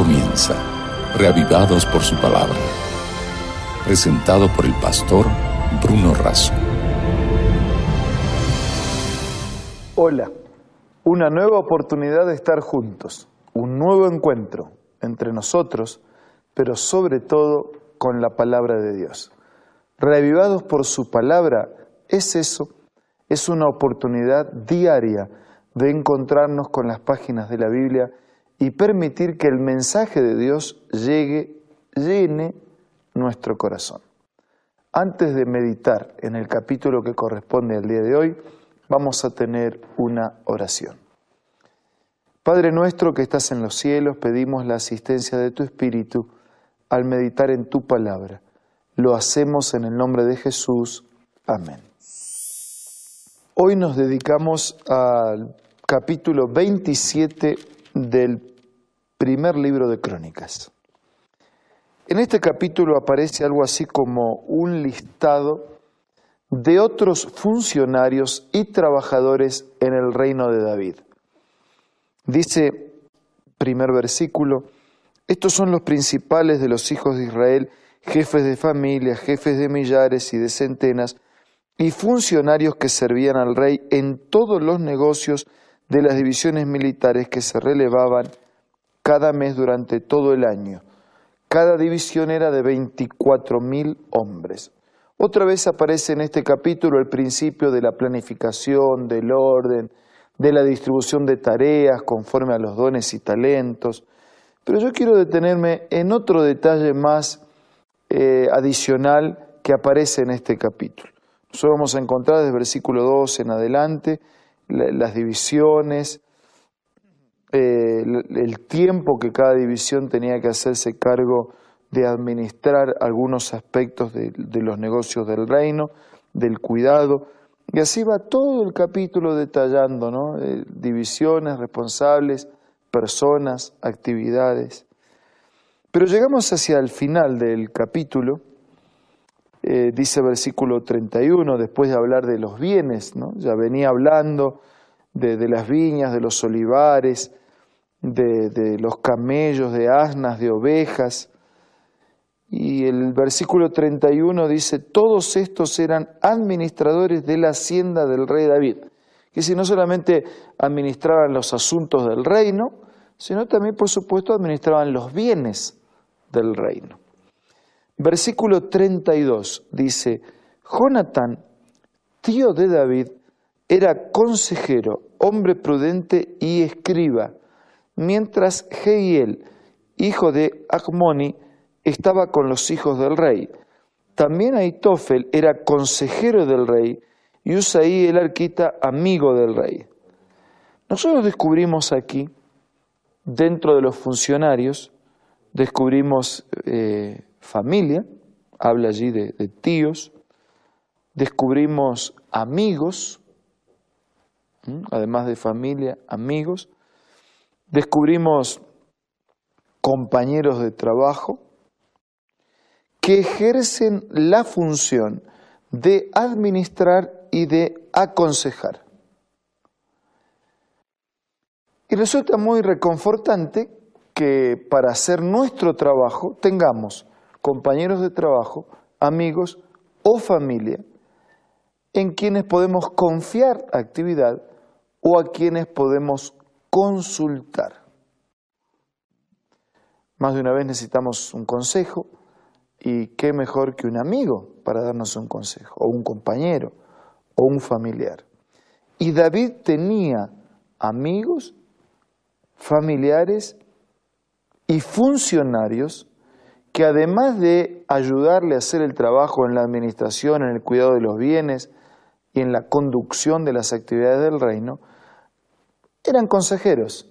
comienza, reavivados por su palabra. Presentado por el pastor Bruno Razo. Hola, una nueva oportunidad de estar juntos, un nuevo encuentro entre nosotros, pero sobre todo con la palabra de Dios. Reavivados por su palabra, es eso, es una oportunidad diaria de encontrarnos con las páginas de la Biblia y permitir que el mensaje de Dios llegue, llene nuestro corazón. Antes de meditar en el capítulo que corresponde al día de hoy, vamos a tener una oración. Padre nuestro que estás en los cielos, pedimos la asistencia de tu Espíritu al meditar en tu palabra. Lo hacemos en el nombre de Jesús. Amén. Hoy nos dedicamos al capítulo 27 del primer libro de Crónicas. En este capítulo aparece algo así como un listado de otros funcionarios y trabajadores en el reino de David. Dice, primer versículo, estos son los principales de los hijos de Israel, jefes de familia, jefes de millares y de centenas, y funcionarios que servían al rey en todos los negocios de las divisiones militares que se relevaban cada mes durante todo el año. Cada división era de 24 mil hombres. Otra vez aparece en este capítulo el principio de la planificación, del orden, de la distribución de tareas conforme a los dones y talentos. Pero yo quiero detenerme en otro detalle más eh, adicional que aparece en este capítulo. Nosotros vamos a encontrar desde el versículo 2 en adelante las divisiones, eh, el, tiempo que cada división tenía que hacerse cargo de administrar algunos aspectos de, los negocios del reino, del cuidado, y así va todo el capítulo detallando, ¿no? Eh, divisiones, responsables, personas, actividades. Pero llegamos hacia el final del capítulo, eh, dice versículo 31, después de hablar de los bienes, ¿no? ya venía hablando de, de las viñas, de los olivares, de, los camellos, de asnas, de ovejas. Y el versículo 31 dice, todos estos eran administradores de la hacienda del rey David. Que si no solamente administraban los asuntos del reino, sino también, por supuesto, administraban los bienes del reino. Versículo 32 dice, Jonatán, tío de David, era consejero, hombre prudente y escriba mientras Jehiel, hijo de Acmoni, estaba con los hijos del rey. También Aitofel era consejero del rey y Usaí el arquita amigo del rey. Nosotros descubrimos aquí, dentro de los funcionarios, descubrimos eh, familia, habla allí de tíos, descubrimos amigos, además de familia, amigos, descubrimos compañeros de trabajo que ejercen la función de administrar y de aconsejar. Y resulta muy reconfortante que para hacer nuestro trabajo tengamos compañeros de trabajo, amigos o familia en quienes podemos confiar actividad o a quienes podemos consultar. Más de una vez necesitamos un consejo y qué mejor que un amigo para darnos un consejo, o un compañero, o un familiar. Y David tenía amigos, familiares y funcionarios que además de ayudarle a hacer el trabajo en la administración, en el cuidado de los bienes y en la conducción de las actividades del reino, eran consejeros,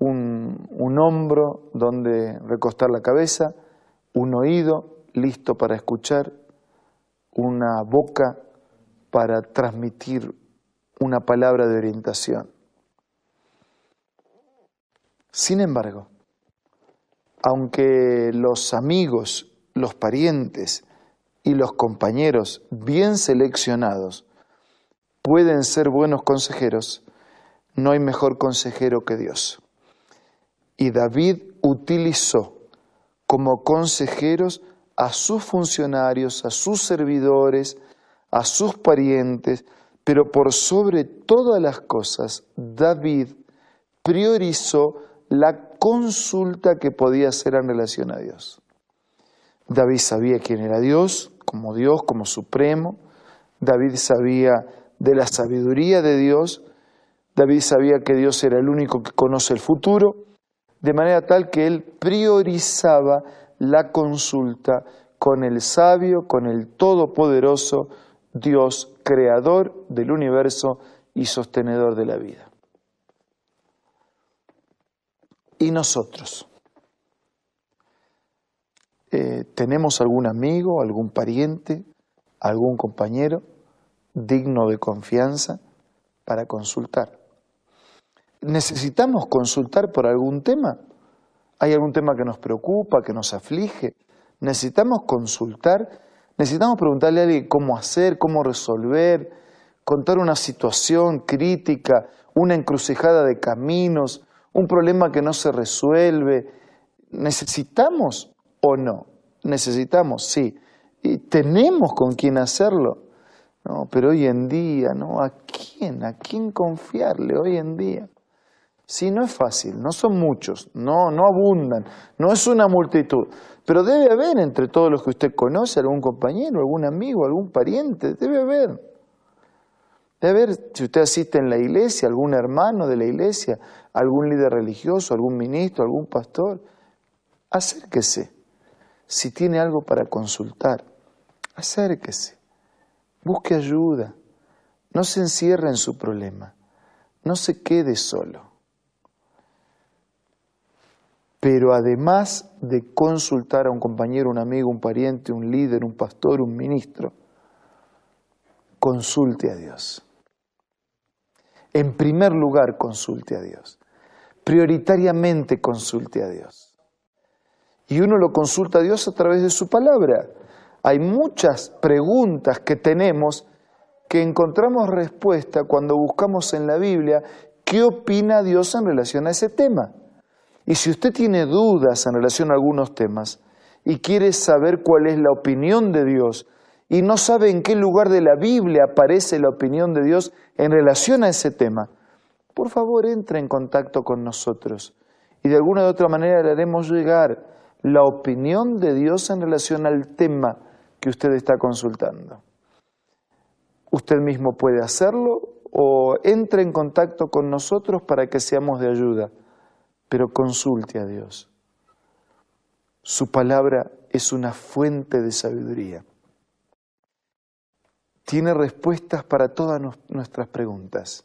un, hombro donde recostar la cabeza, un oído listo para escuchar, una boca para transmitir una palabra de orientación. Sin embargo, aunque los amigos, los parientes y los compañeros bien seleccionados pueden ser buenos consejeros, no hay mejor consejero que Dios. Y David utilizó como consejeros a sus funcionarios, a sus servidores, a sus parientes, pero por sobre todas las cosas, David priorizó la consulta que podía hacer en relación a Dios. David sabía quién era Dios, como Dios, como supremo. David sabía de la sabiduría de Dios. David sabía que Dios era el único que conoce el futuro, de manera tal que él priorizaba la consulta con el sabio, con el todopoderoso Dios, creador del universo y sostenedor de la vida. ¿Y nosotros? Eh, ¿Tenemos algún amigo, algún pariente, algún compañero digno de confianza para consultar? ¿Necesitamos consultar por algún tema? ¿Hay algún tema que nos preocupa, que nos aflige? ¿Necesitamos consultar? ¿Necesitamos preguntarle a alguien cómo hacer, cómo resolver, contar una situación crítica, una encrucijada de caminos, un problema que no se resuelve. ¿Necesitamos o no? Necesitamos, sí. Y tenemos con quién hacerlo. No, pero hoy en día, ¿no? ¿A quién? ¿A quién confiarle hoy en día? Sí, no es fácil, no son muchos, no, no abundan, no es una multitud, pero debe haber entre todos los que usted conoce algún compañero, algún amigo, algún pariente, debe haber. Debe haber, si usted asiste en la iglesia, algún hermano de la iglesia, algún líder religioso, algún ministro, algún pastor, acérquese. Si tiene algo para consultar, acérquese. Busque ayuda. No se encierre en su problema. No se quede solo. Pero además de consultar a un compañero, un amigo, un pariente, un líder, un pastor, un ministro, consulte a Dios. En primer lugar, consulte a Dios. Prioritariamente consulte a Dios. Y uno lo consulta a Dios a través de su palabra. Hay muchas preguntas que tenemos que encontramos respuesta cuando buscamos en la Biblia qué opina Dios en relación a ese tema. Y si usted tiene dudas en relación a algunos temas y quiere saber cuál es la opinión de Dios y no sabe en qué lugar de la Biblia aparece la opinión de Dios en relación a ese tema, por favor entre en contacto con nosotros y de alguna u otra manera le haremos llegar la opinión de Dios en relación al tema que usted está consultando. Usted mismo puede hacerlo o entre en contacto con nosotros para que seamos de ayuda, pero consulte a Dios. Su palabra es una fuente de sabiduría tiene respuestas para todas nuestras preguntas.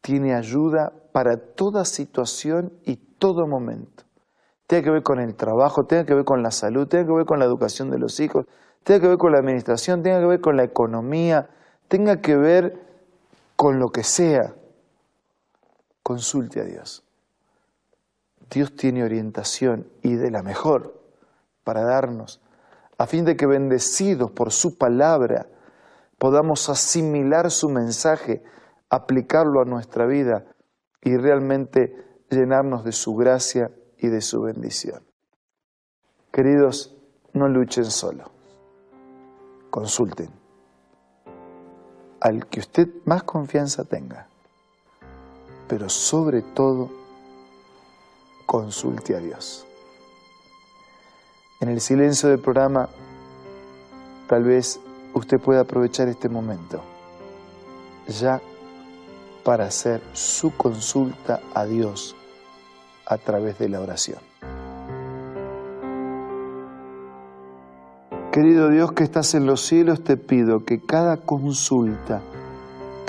Tiene ayuda para toda situación y todo momento. Tiene que ver con el trabajo, tiene que ver con la salud, tiene que ver con la educación de los hijos, tiene que ver con la administración, tiene que ver con la economía, tenga que ver con lo que sea. Consulte a Dios. Dios tiene orientación y de la mejor para darnos a fin de que bendecidos por su palabra podamos asimilar su mensaje, aplicarlo a nuestra vida y realmente llenarnos de su gracia y de su bendición. Queridos, no luchen solo, consulten. Al que usted más confianza tenga, pero sobre todo consulte a Dios. En el silencio del programa, tal vez usted pueda aprovechar este momento. Ya para hacer su consulta a Dios a través de la oración. Querido Dios que estás en los cielos, te pido que cada consulta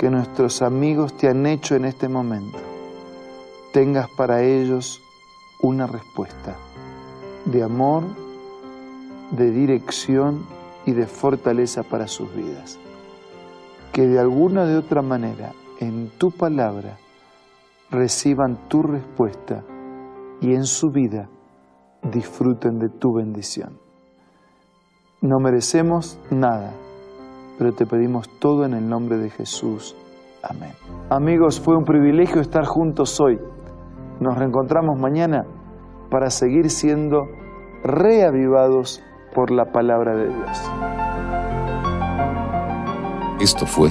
que nuestros amigos te han hecho en este momento, tengas para ellos una respuesta de amor, de dirección y de fortaleza para sus vidas. Que de alguna de otra manera en tu palabra reciban tu respuesta y en su vida disfruten de tu bendición. No merecemos nada, pero te pedimos todo en el nombre de Jesús. Amén. Amigos, fue un privilegio estar juntos hoy. Nos reencontramos mañana para seguir siendo reavivados por la palabra de Dios. Esto fue